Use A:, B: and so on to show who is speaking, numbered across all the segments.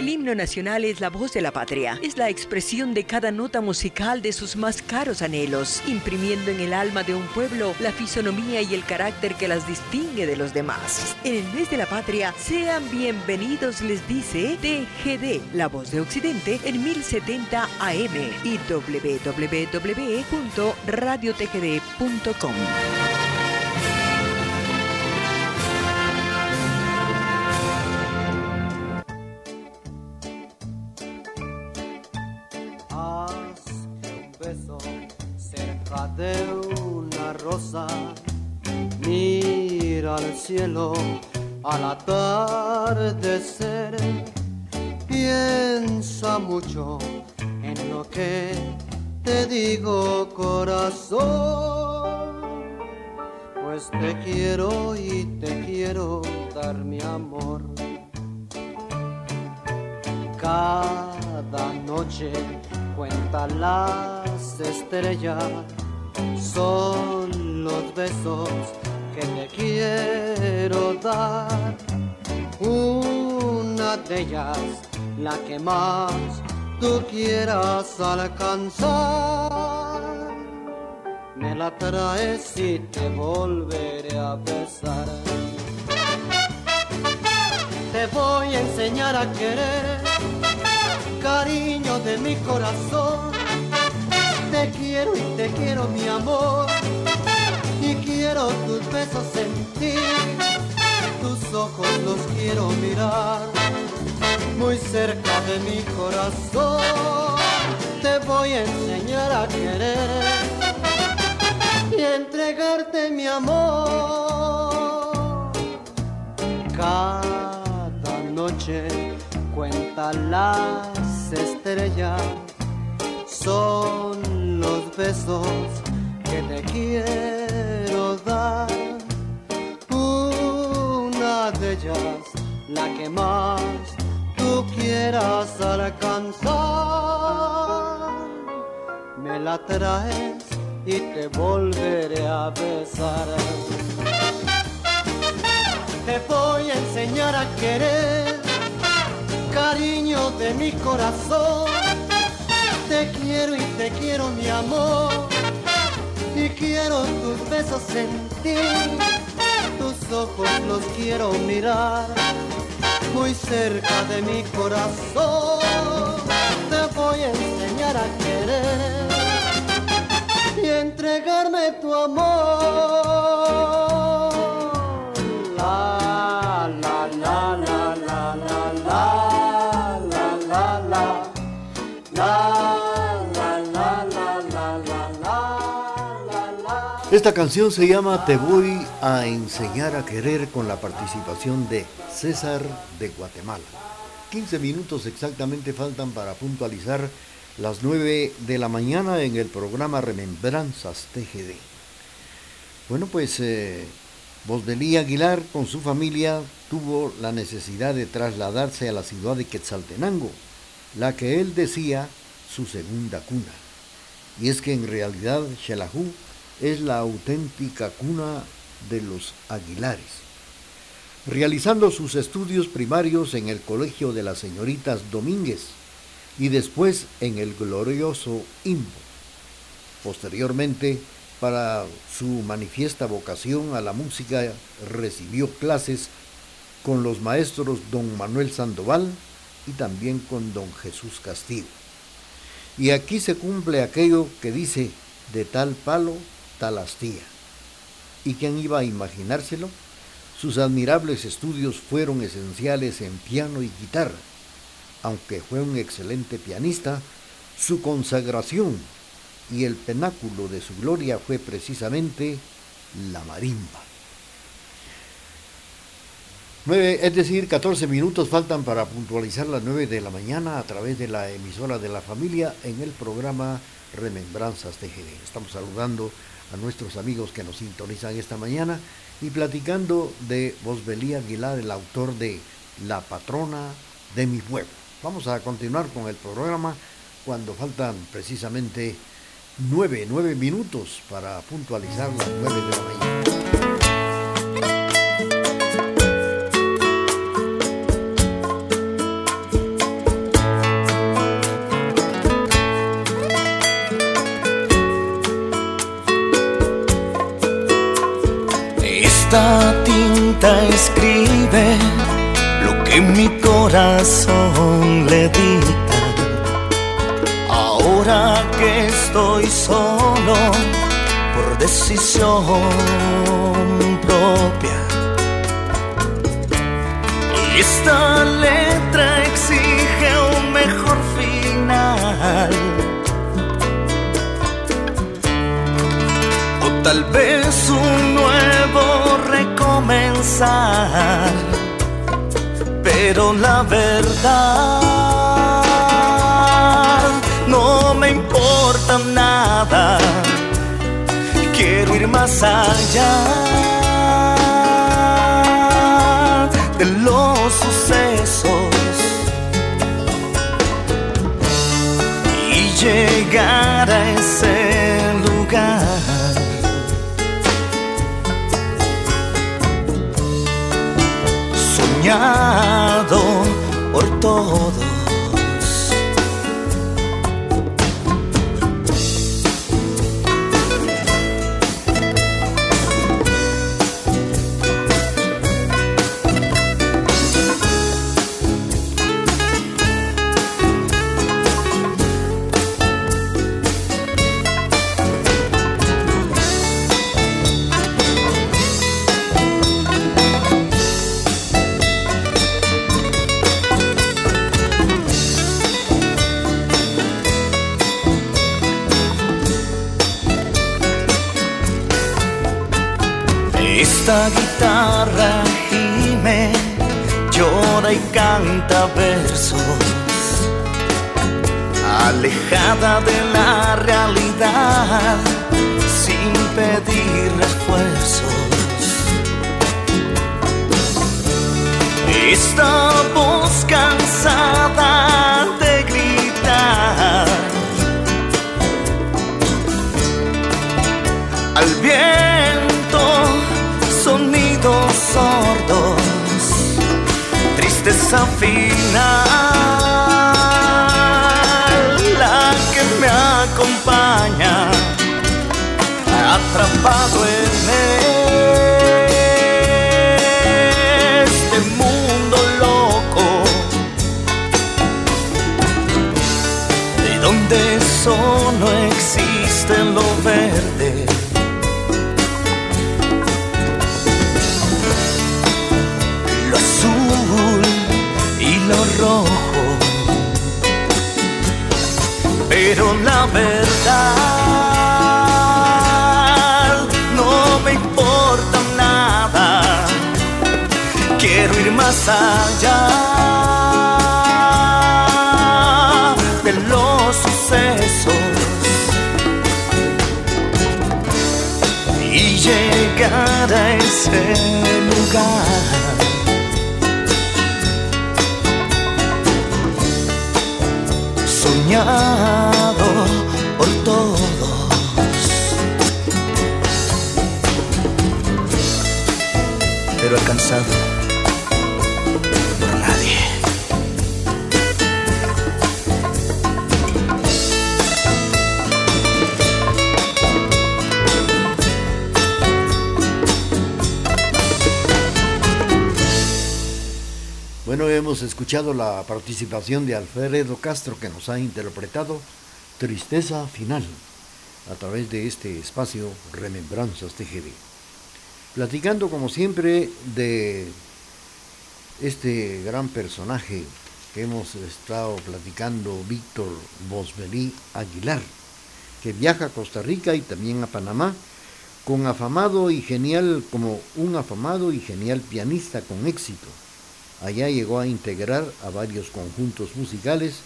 A: El himno nacional es la voz de la patria, es la expresión de cada nota musical de sus más caros anhelos, imprimiendo en el alma de un pueblo la fisonomía y el carácter que las distingue de los demás. En el mes de la patria, sean bienvenidos, les dice TGD, la voz de Occidente, en 1070 AM y www.radiotgd.com.
B: cielo al atardecer, piensa mucho en lo que te digo corazón, pues te quiero y te quiero dar mi amor. Cada noche cuenta las estrellas son los besos que te quiero dar. Una de ellas, la que más tú quieras alcanzar. Me la traes y te volveré a besar. Te voy a enseñar a querer, cariño de mi corazón te quiero y te quiero mi amor quiero tus besos sentir, tus ojos los quiero mirar muy cerca de mi corazón. Te voy a enseñar a querer y entregarte mi amor. Cada noche cuenta las estrellas son los besos que te quiero Una de ellas, la que más tú quieras alcanzar. Me la traes y te volveré a besar. Te voy a enseñar a querer, cariño de mi corazón te quiero y te quiero mi amor quiero tus besos sentir, tus ojos los quiero mirar muy cerca de mi corazón. Te voy a enseñar a querer y entregarme tu amor.
C: Esta canción se llama Te voy a enseñar a querer con la participación de César de Guatemala. 15 minutos exactamente faltan para puntualizar las 9 de la mañana en el programa Remembranzas TGD. Bueno, pues eh, Aguilar con su familia tuvo la necesidad de trasladarse a la ciudad de Quetzaltenango, la que él decía su segunda cuna. Y es que en realidad Xelajú es la auténtica cuna de los Aguilares. Realizando sus estudios primarios en el Colegio de las Señoritas Domínguez y después en el glorioso IMBO. Posteriormente, para su manifiesta vocación a la música, recibió clases con los maestros don Manuel Sandoval y también con don Jesús Castillo. Y aquí se cumple aquello que dice, de tal palo Talastía. ¿Y quién iba a imaginárselo? Sus admirables estudios fueron esenciales en piano y guitarra. Aunque fue un excelente pianista, su consagración y el penáculo de su gloria fue precisamente la marimba. Nueve, es decir, 14 minutos faltan para puntualizar las 9 de la mañana a través de la emisora de la familia en el programa Remembranzas TGD. Estamos saludando a nuestros amigos que nos sintonizan esta mañana y platicando de Bosbelí Aguilar, el autor de La patrona de mi pueblo. Vamos a continuar con el programa cuando faltan precisamente nueve, nueve minutos para puntualizar las nueve de la mañana.
D: Escribe lo que mi corazón le dicta. Ahora que estoy solo por decisión propia. Y esta letra exige un mejor final. O tal vez recomenzar. Pero la verdad no me importa nada quiero ir más allá Soñado por todo Esta guitarra gime, llora y canta versos, alejada de la realidad, sin pedir refuerzos. La que me acompaña, atrapado en este mundo loco, de donde solo existe lo verde Más allá de los sucesos y llegar a ese lugar.
C: Escuchado la participación de Alfredo Castro que nos ha interpretado Tristeza Final a través de este espacio Remembranzas TGV. Platicando como siempre de este gran personaje que hemos estado platicando, Víctor Bosbelí Aguilar, que viaja a Costa Rica y también a Panamá con afamado y genial como un afamado y genial pianista con éxito Allá llegó a integrar a varios conjuntos musicales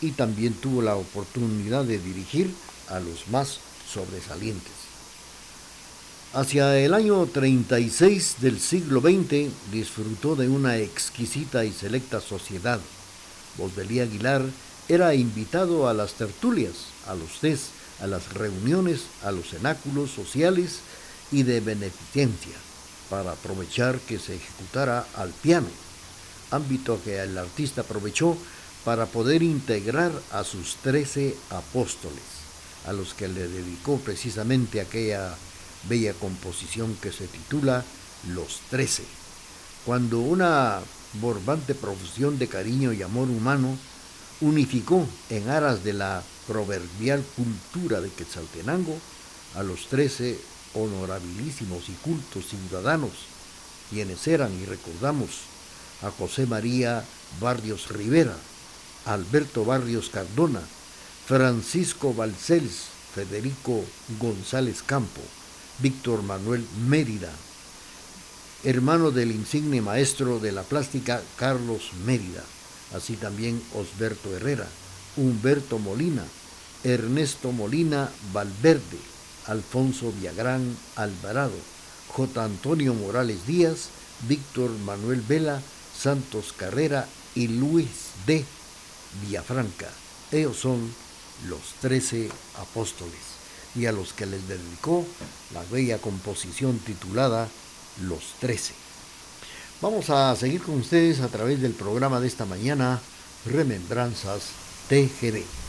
C: y también tuvo la oportunidad de dirigir a los más sobresalientes. Hacia el año 36 del siglo XX disfrutó de una exquisita y selecta sociedad. Bosbelí Aguilar era invitado a las tertulias, a los test, a las reuniones, a los cenáculos sociales y de beneficencia, para aprovechar que se ejecutara al piano ámbito que el artista aprovechó para poder integrar a sus trece apóstoles, a los que le dedicó precisamente aquella bella composición que se titula Los Trece. Cuando una borbante profusión de cariño y amor humano unificó en aras de la proverbial cultura de Quetzaltenango a los trece honorabilísimos y cultos ciudadanos, quienes eran, y recordamos, a José María Barrios Rivera, Alberto Barrios Cardona, Francisco Balcells, Federico González Campo, Víctor Manuel Mérida, hermano del insigne maestro de la plástica Carlos Mérida, así también Osberto Herrera, Humberto Molina, Ernesto Molina Valverde, Alfonso Viagrán Alvarado, J. Antonio Morales Díaz, Víctor Manuel Vela, Santos Carrera y Luis D. Villafranca. Ellos son los trece apóstoles y a los que les dedicó la bella composición titulada Los Trece. Vamos a seguir con ustedes a través del programa de esta mañana, Remembranzas TGD.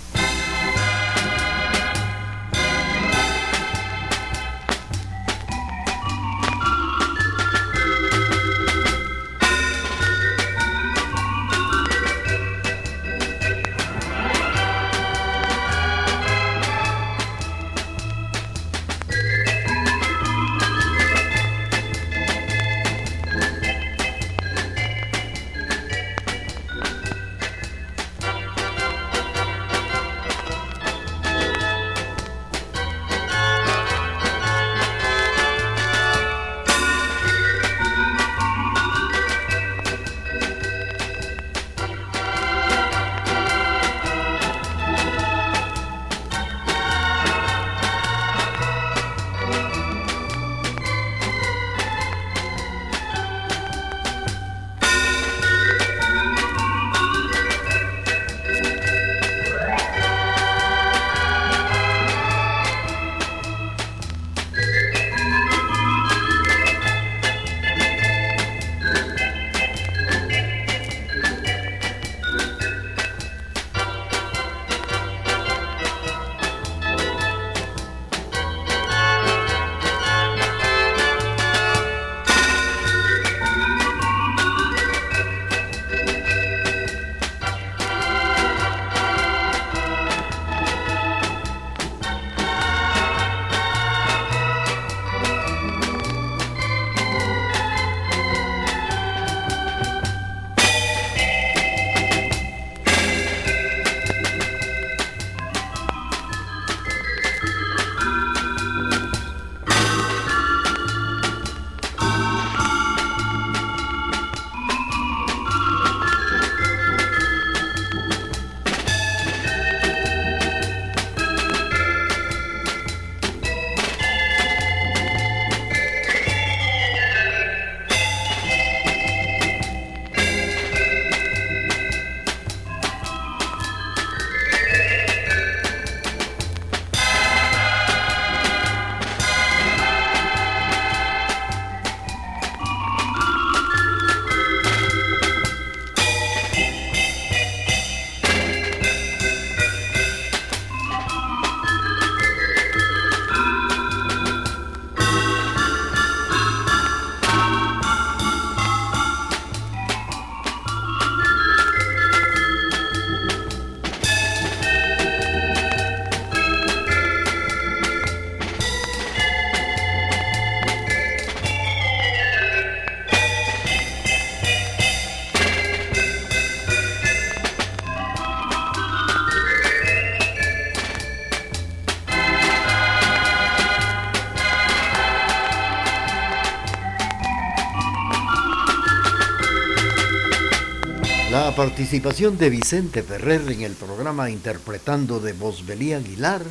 C: Participación de Vicente Ferrer en el programa interpretando de Bosbelí Aguilar,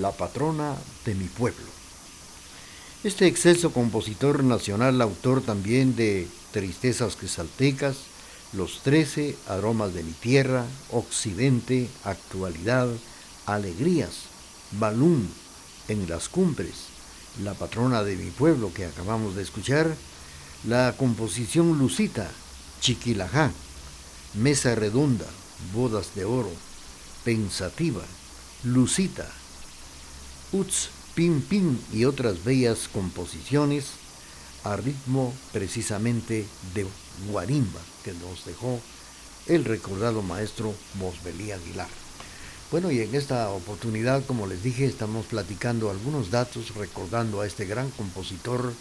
C: la patrona de mi pueblo. Este exceso compositor nacional, autor también de Tristezas Quesaltecas, Los Trece, Aromas de mi Tierra, Occidente, Actualidad, Alegrías, Balún, En las Cumbres, La patrona de mi pueblo que acabamos de escuchar, la composición Lucita, Chiquilajá, Mesa Redonda, Bodas de Oro, Pensativa, Lucita, Uts, Pim Pim y otras bellas composiciones a ritmo precisamente de guarimba que nos dejó el recordado maestro Mosbelí Aguilar. Bueno, y en esta oportunidad, como les dije, estamos platicando algunos datos recordando a este gran compositor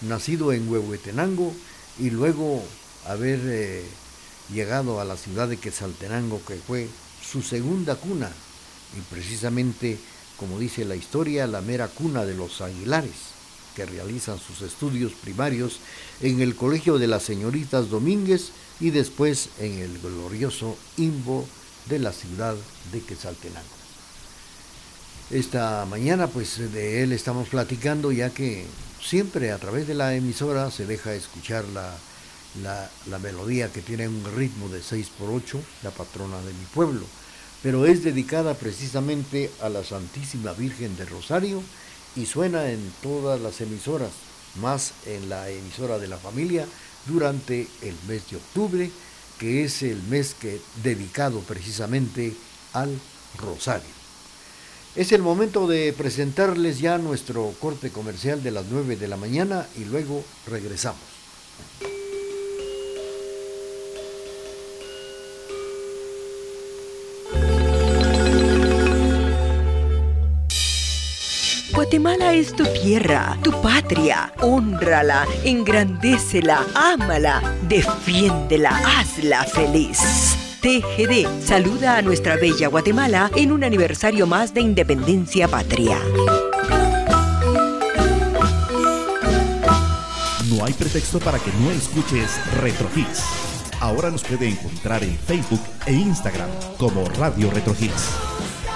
C: nacido en Huehuetenango y luego haber eh, llegado a la ciudad de Quetzaltenango, que fue su segunda cuna y precisamente, como dice la historia, la mera cuna de los Aguilares que realizan sus estudios primarios en el Colegio de las Señoritas Domínguez y después en el glorioso Imbo de la ciudad de Quetzaltenango. Esta mañana pues de él estamos platicando ya que siempre a través de la emisora se deja escuchar la, la, la melodía que tiene un ritmo de 6x8, la patrona de mi pueblo, pero es dedicada precisamente a la Santísima Virgen de Rosario y suena en todas las emisoras, más en la emisora de la familia durante el mes de octubre, que es el mes que dedicado precisamente al rosario. Es el momento de presentarles ya nuestro corte comercial de las 9 de la mañana y luego regresamos.
A: Guatemala es tu tierra, tu patria. Honrala, engrandécela, ámala, defiéndela, hazla feliz. TGD saluda a nuestra bella Guatemala en un aniversario más de independencia patria.
E: No hay pretexto para que no escuches Retro Hits. Ahora nos puede encontrar en Facebook e Instagram como Radio Retro Hits.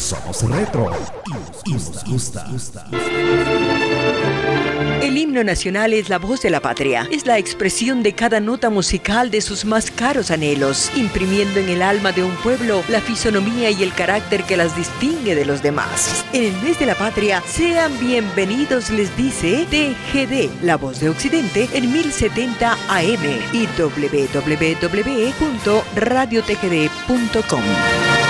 E: Somos retro y nos gusta.
A: El himno nacional es la voz de la patria, es la expresión de cada nota musical de sus más caros anhelos, imprimiendo en el alma de un pueblo la fisonomía y el carácter que las distingue de los demás. En el mes de la patria, sean bienvenidos, les dice TGD, la voz de Occidente, en 1070 AM y www.radiotgd.com.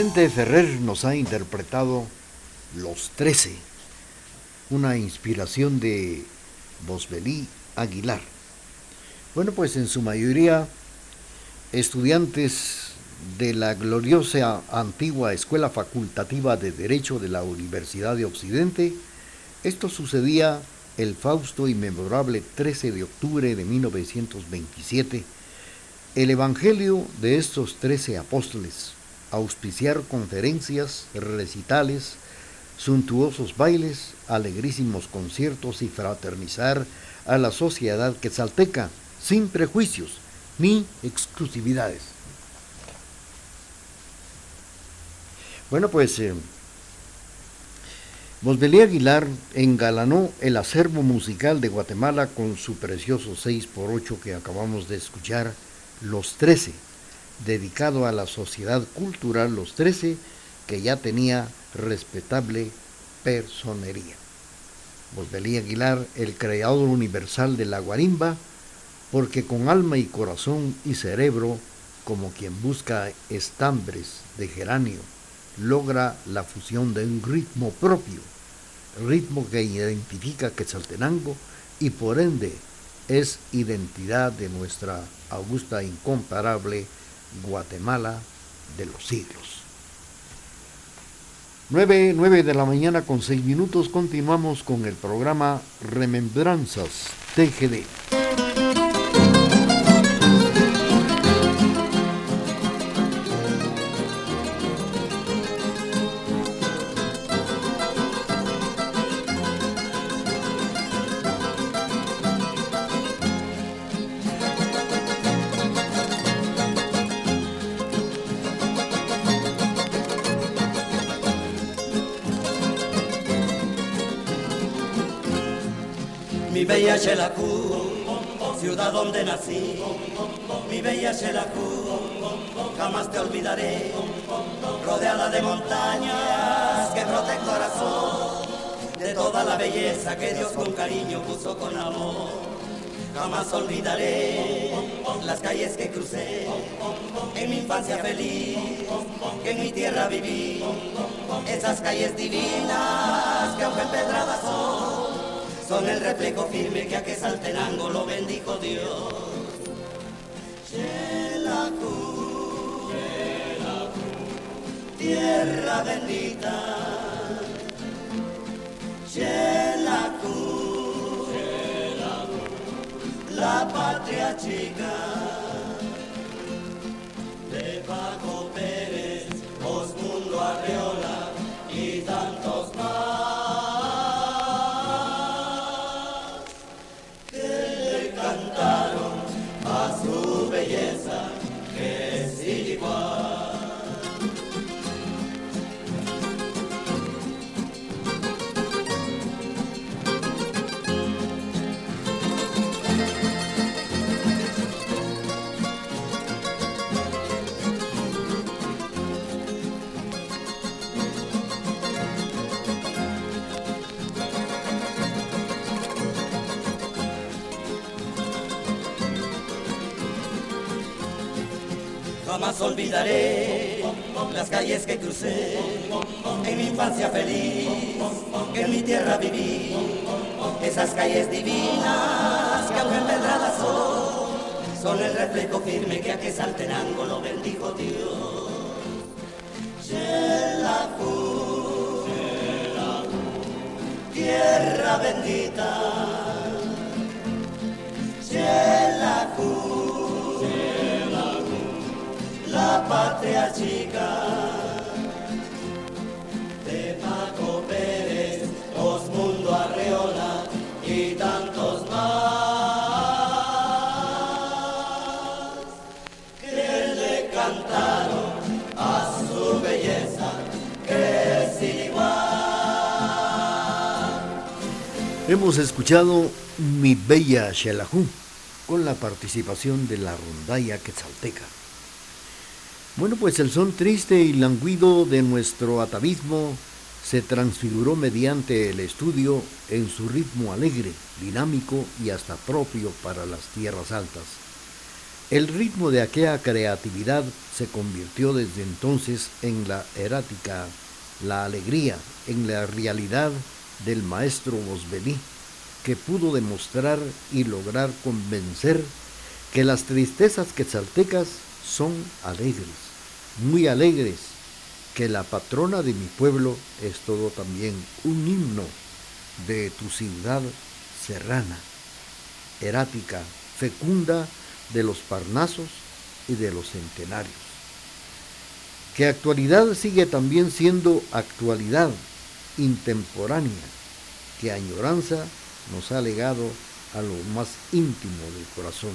C: Vicente Ferrer nos ha interpretado Los Trece, una inspiración de Bosbelí Aguilar. Bueno, pues en su mayoría estudiantes de la gloriosa antigua Escuela Facultativa de Derecho de la Universidad de Occidente, esto sucedía el fausto y memorable 13 de octubre de 1927. El Evangelio de estos trece apóstoles, auspiciar conferencias, recitales, suntuosos bailes, alegrísimos conciertos y fraternizar a la sociedad quetzalteca sin prejuicios ni exclusividades. Bueno, pues eh, Aguilar engalanó el acervo musical de Guatemala con su precioso 6x8 que acabamos de escuchar, Los Trece, dedicado a la sociedad cultural Los Trece, que ya tenía respetable personería. Bosbelí Aguilar, el creador universal de la guarimba, porque con alma y corazón y cerebro, como quien busca estambres de geranio, logra la fusión de un ritmo propio, ritmo que identifica Quetzaltenango y por ende es identidad de nuestra augusta incomparable Guatemala de los siglos. 9, 9 de la mañana con 6 minutos continuamos con el programa Remembranzas TGD.
F: Ciudad donde nací, mi bella Xelajú, jamás te olvidaré, rodeada de montañas que brote el corazón, de toda la belleza que Dios con cariño puso con amor. Jamás olvidaré las calles que crucé. En mi infancia feliz, que en mi tierra viví, esas calles divinas que aunque empedradas son son el reflejo firme que a que Saltenango lo bendijo Dios. Xelajú, tierra bendita. Xelajú, la patria chica. De Paco Pérez, Osmundo Arreola Jamás olvidaré las calles que crucé en mi infancia feliz, que en mi tierra viví, esas calles divinas que aunque empedradas son, son el reflejo firme que a que Saltenango lo bendijo Dios. Tierra bendita, Xelajú patria chica. De Paco Pérez, Osmundo Arreola y tantos más que le cantaron a su belleza que es igual.
C: Hemos escuchado Mi Bella Xelajú con la participación de la rondalla quetzalteca. Bueno, pues el son triste y languido de nuestro atavismo se transfiguró mediante el estudio en su ritmo alegre, dinámico y hasta propio para las tierras altas. El ritmo de aquella creatividad se convirtió desde entonces en la erática, la alegría, en la realidad del maestro Bosbelí, que pudo demostrar y lograr convencer que las tristezas quetzaltecas son alegres, muy alegres, que la patrona de mi pueblo es todo también un himno de tu ciudad serrana, erática, fecunda de los parnasos y de los centenarios. Que actualidad sigue también siendo actualidad intemporánea, que añoranza nos ha legado a lo más íntimo del corazón.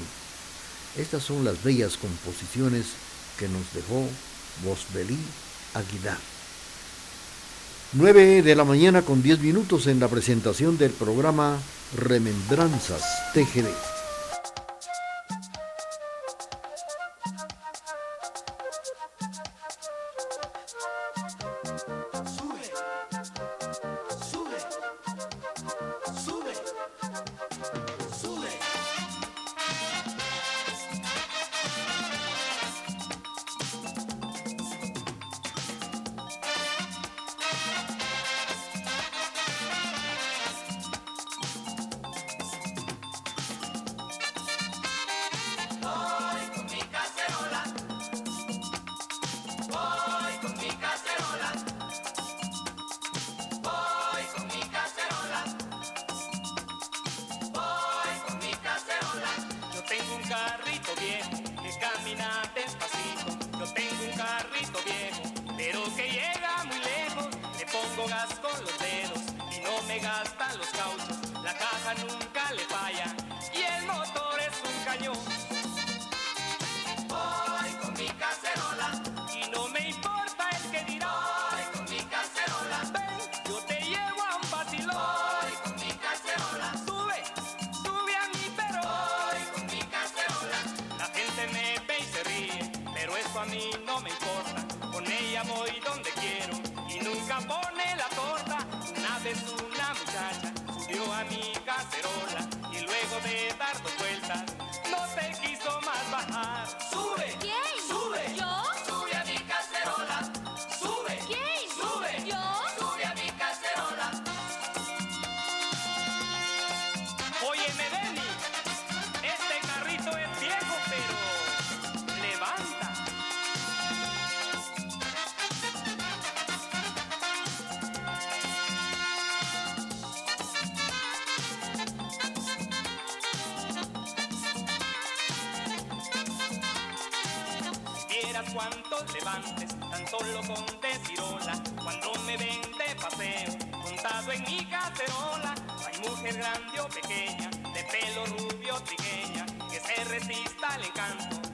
C: Estas son las bellas composiciones que nos dejó Bosbelí Aguilar. 9 de la mañana con 10 minutos en la presentación del programa Remembranzas TGD.
G: Cuántos levantes, tan solo con decir hola, cuando me ven de paseo, montado en mi cacerola, hay mujer grande o pequeña, de pelo rubio trigueña, que se resista al encanto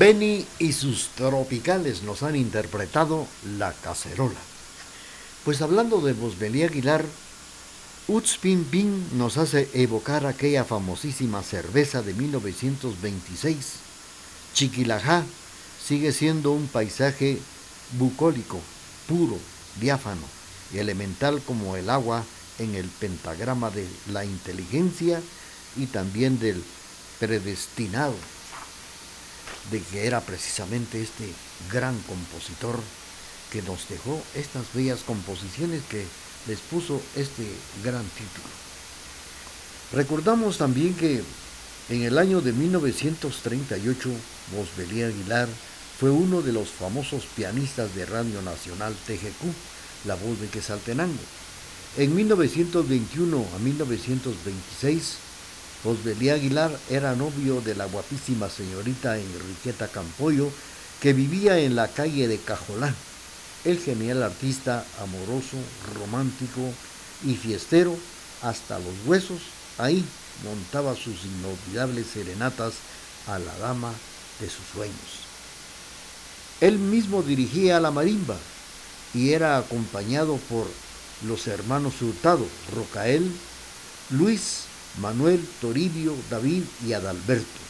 C: Benny y sus tropicales nos han interpretado La Cacerola. Pues hablando de Bosbelí Aguilar, Utz Pin Pin nos hace evocar aquella famosísima cerveza de 1926. Chiquilajá sigue siendo un paisaje bucólico, puro, diáfano y elemental como el agua en el pentagrama de la inteligencia y también del predestinado de que era precisamente este gran compositor que nos dejó estas bellas composiciones que les puso este gran título. Recordamos también que en el año de 1938, Bosbelí Aguilar fue uno de los famosos pianistas de Radio Nacional TGQ, la voz de Quesaltenango. En 1921 a 1926, Osbelí Aguilar era novio de la guapísima señorita Enriqueta Campoyo, que vivía en la calle de Cajolán. El genial artista, amoroso, romántico y fiestero hasta los huesos, ahí montaba sus inolvidables serenatas a la dama de sus sueños. Él mismo dirigía la marimba y era acompañado por los hermanos Hurtado, Rocael, Luis Manuel, Toribio, David y Adalberto,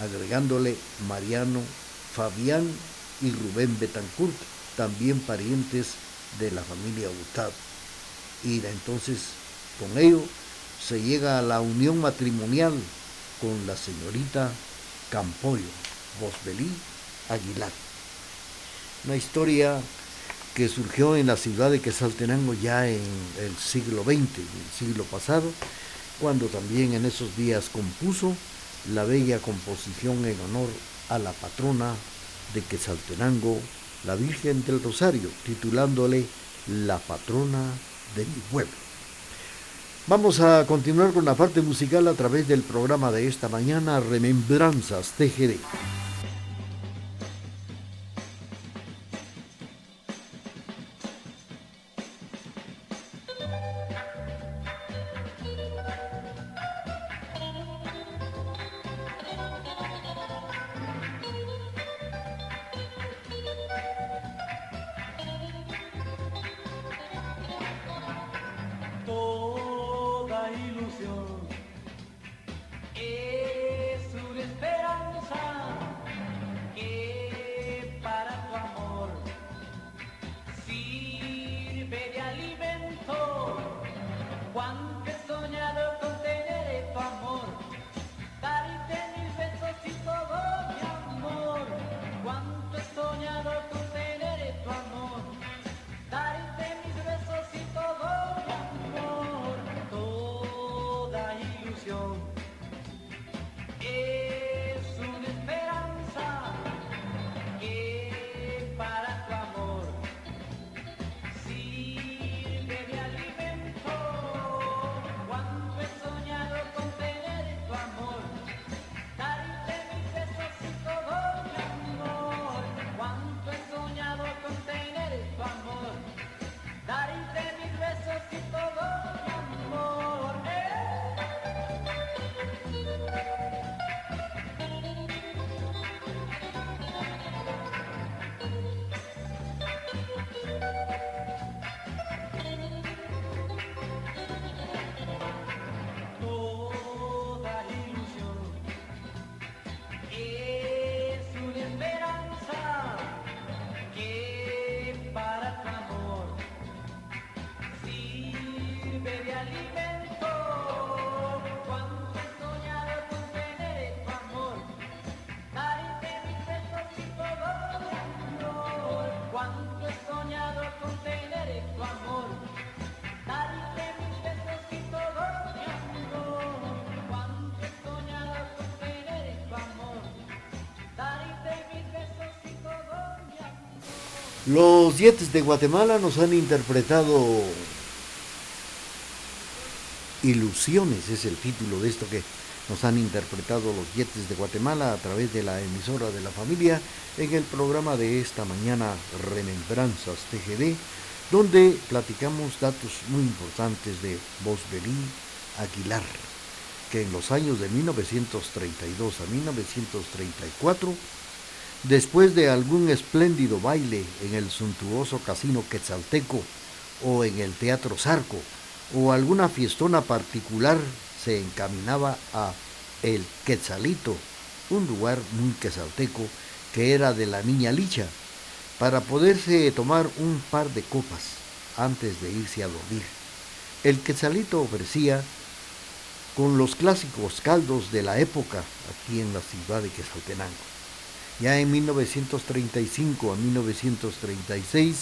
C: agregándole Mariano, Fabián y Rubén Betancourt, también parientes de la familia Hurtado. Y entonces con ello se llega a la unión matrimonial con la señorita Campoyo, Bosbelí Aguilar. Una historia que surgió en la ciudad de Quesaltenango ya en el siglo XX, el siglo pasado, cuando también en esos días compuso la bella composición en honor a la patrona de Quetzaltenango, la Virgen del Rosario, titulándole La patrona de mi pueblo. Vamos a continuar con la parte musical a través del programa de esta mañana, Remembranzas TGD. Los Yetes de Guatemala nos han interpretado Ilusiones, es el título de esto que nos han interpretado los Yetes de Guatemala a través de la emisora de la familia en el programa de esta mañana Remembranzas TGD, donde platicamos datos muy importantes de Bosbelí Aguilar, que en los años de 1932 a 1934 Después de algún espléndido baile en el suntuoso casino Quetzalteco o en el Teatro Zarco o alguna fiestona particular, se encaminaba a El Quetzalito, un lugar muy quetzalteco que era de la niña Licha, para poderse tomar un par de copas antes de irse a dormir. El Quetzalito ofrecía con los clásicos caldos de la época aquí en la ciudad de Quetzaltenango. Ya en 1935 a 1936,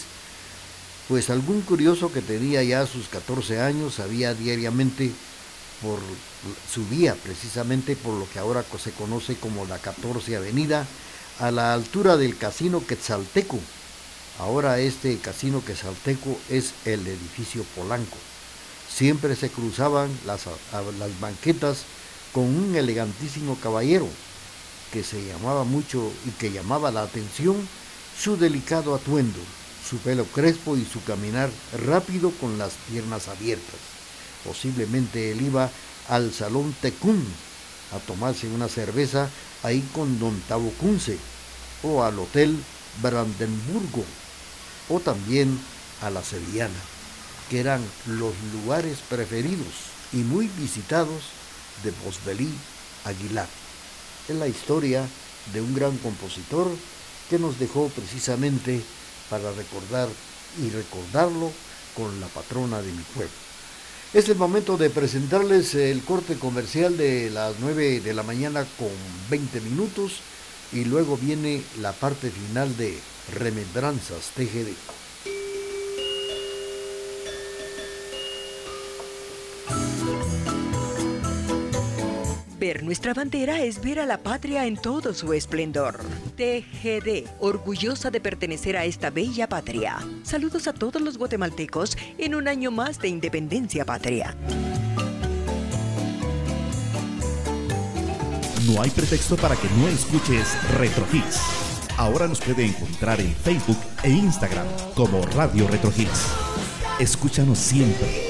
C: pues algún curioso que tenía ya sus 14 años sabía diariamente por subía precisamente por lo que ahora se conoce como la 14 Avenida a la altura del Casino Quetzalteco. Ahora este Casino Quetzalteco es el edificio Polanco. Siempre se cruzaban las, las banquetas con un elegantísimo caballero que se llamaba mucho y que llamaba la atención su delicado atuendo, su pelo crespo y su caminar rápido con las piernas abiertas. Posiblemente él iba al Salón Tecún a tomarse una cerveza ahí con Don Tavo o al Hotel Brandenburgo, o también a la Sevillana, que eran los lugares preferidos y muy visitados de Bosbelí Aguilar. Es la historia de un gran compositor que nos dejó precisamente para recordar y recordarlo con la patrona de mi pueblo. Es el momento de presentarles el corte comercial de las 9 de la mañana con 20 minutos y luego viene la parte final de Remembranzas TGD.
A: Ver nuestra bandera es ver a la patria en todo su esplendor. TGD, orgullosa de pertenecer a esta bella patria. Saludos a todos los guatemaltecos en un año más de independencia patria.
E: No hay pretexto para que no escuches Retro Hits. Ahora nos puede encontrar en Facebook e Instagram como Radio Retro Hits. Escúchanos siempre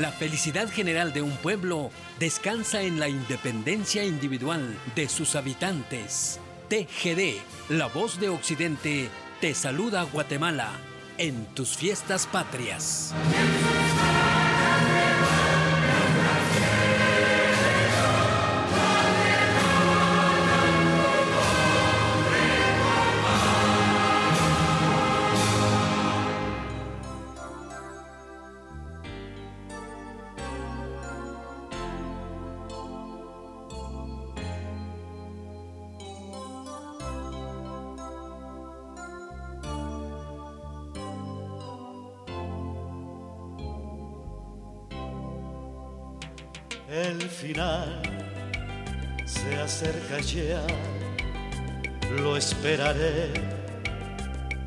H: La felicidad general de un pueblo descansa en la independencia individual de sus habitantes. TGD, la voz de Occidente, te saluda Guatemala en tus fiestas patrias.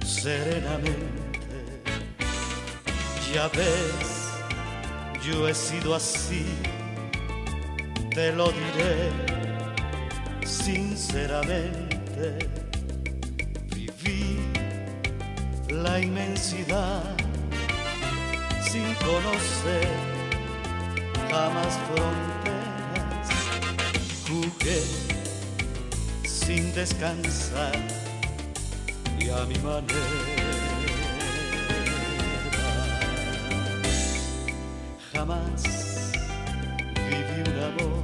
D: Serenamente. Ya ves, yo he sido así, te lo diré sinceramente. Viví la inmensidad sin conocer jamás fronteras, jugué sin descansar a mi manera. Jamás viví un amor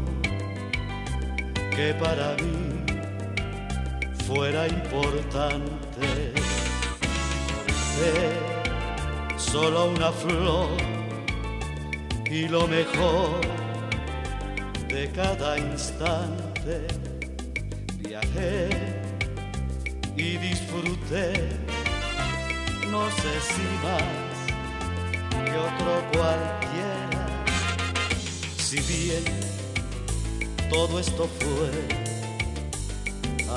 D: que para mí fuera importante. solo una flor y lo mejor de cada instante. Viajé y disfruté, no sé si más que otro cualquiera. Si bien todo esto fue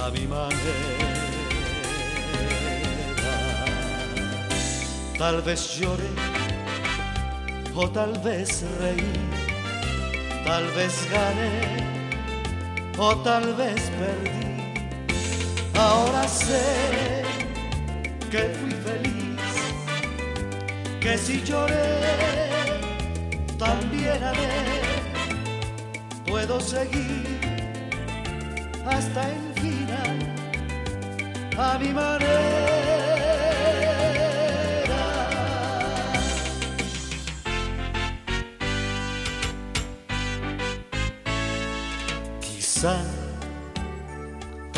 D: a mi manera, tal vez lloré o tal vez reí, tal vez gané o tal vez perdí. Ahora sé que fui feliz, que si lloré, también haré, puedo seguir hasta el final a mi manera.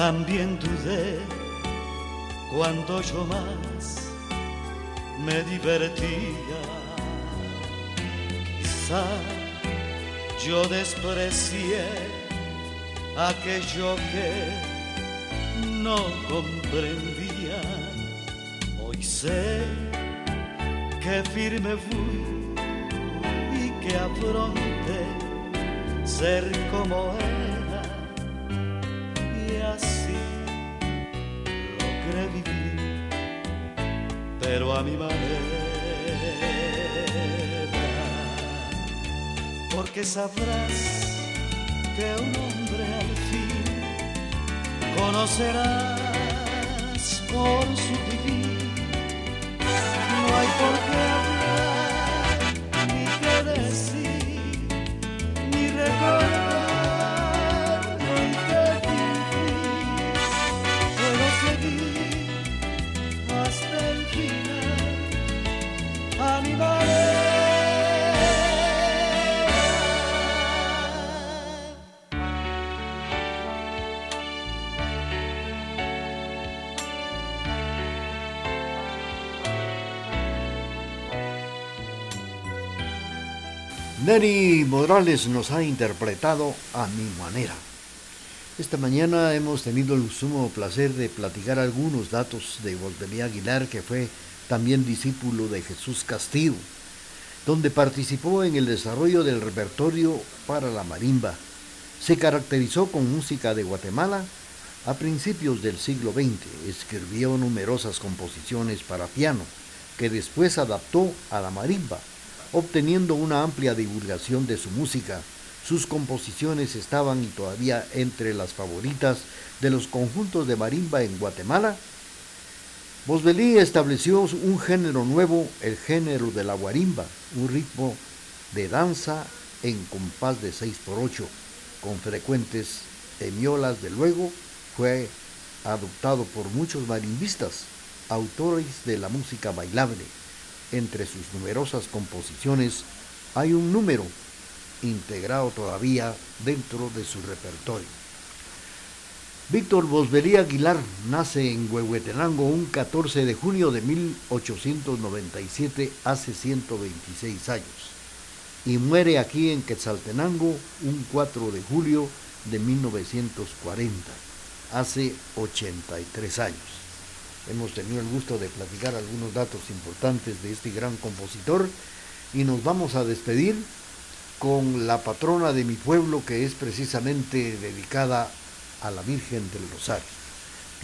D: También dudé cuando yo más me divertía. Quizá yo desprecié aquello que no comprendía. Hoy sé que firme fui y que afronté ser como él pero a mi manera. Porque sabrás que un hombre al fin conocerás por su
C: Neri Morales nos ha interpretado a mi manera. Esta mañana hemos tenido el sumo placer de platicar algunos datos de Voltemía Aguilar, que fue también discípulo de Jesús Castillo, donde participó en el desarrollo del repertorio para la marimba. Se caracterizó con música de Guatemala a principios del siglo XX. Escribió numerosas composiciones para piano, que después adaptó a la marimba, obteniendo una amplia divulgación de su música sus composiciones estaban y todavía entre las favoritas de los conjuntos de marimba en Guatemala. Bosbelí estableció un género nuevo, el género de la guarimba, un ritmo de danza en compás de 6 por 8 con frecuentes emiolas de luego, fue adoptado por muchos marimbistas, autores de la música bailable. Entre sus numerosas composiciones hay un número integrado todavía dentro de su repertorio. Víctor Bosberí Aguilar nace en Huehuetenango un 14 de junio de 1897, hace 126 años, y muere aquí en Quetzaltenango un 4 de julio de 1940, hace 83 años. Hemos tenido el gusto de platicar algunos datos importantes de este gran compositor y nos vamos a despedir con la patrona de mi pueblo que es precisamente dedicada a la Virgen del Rosario.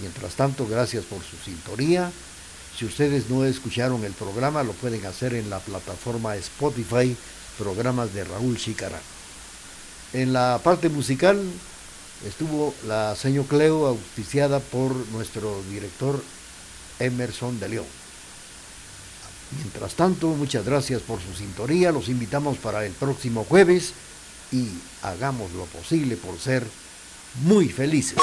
C: Mientras tanto, gracias por su sintonía. Si ustedes no escucharon el programa, lo pueden hacer en la plataforma Spotify, programas de Raúl Chicarán. En la parte musical estuvo la señor Cleo, auspiciada por nuestro director Emerson de León. Mientras tanto, muchas gracias por su sintonía. Los invitamos para el próximo jueves y hagamos lo posible por ser muy felices.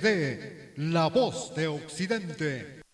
I: TGD, La Voz de Occidente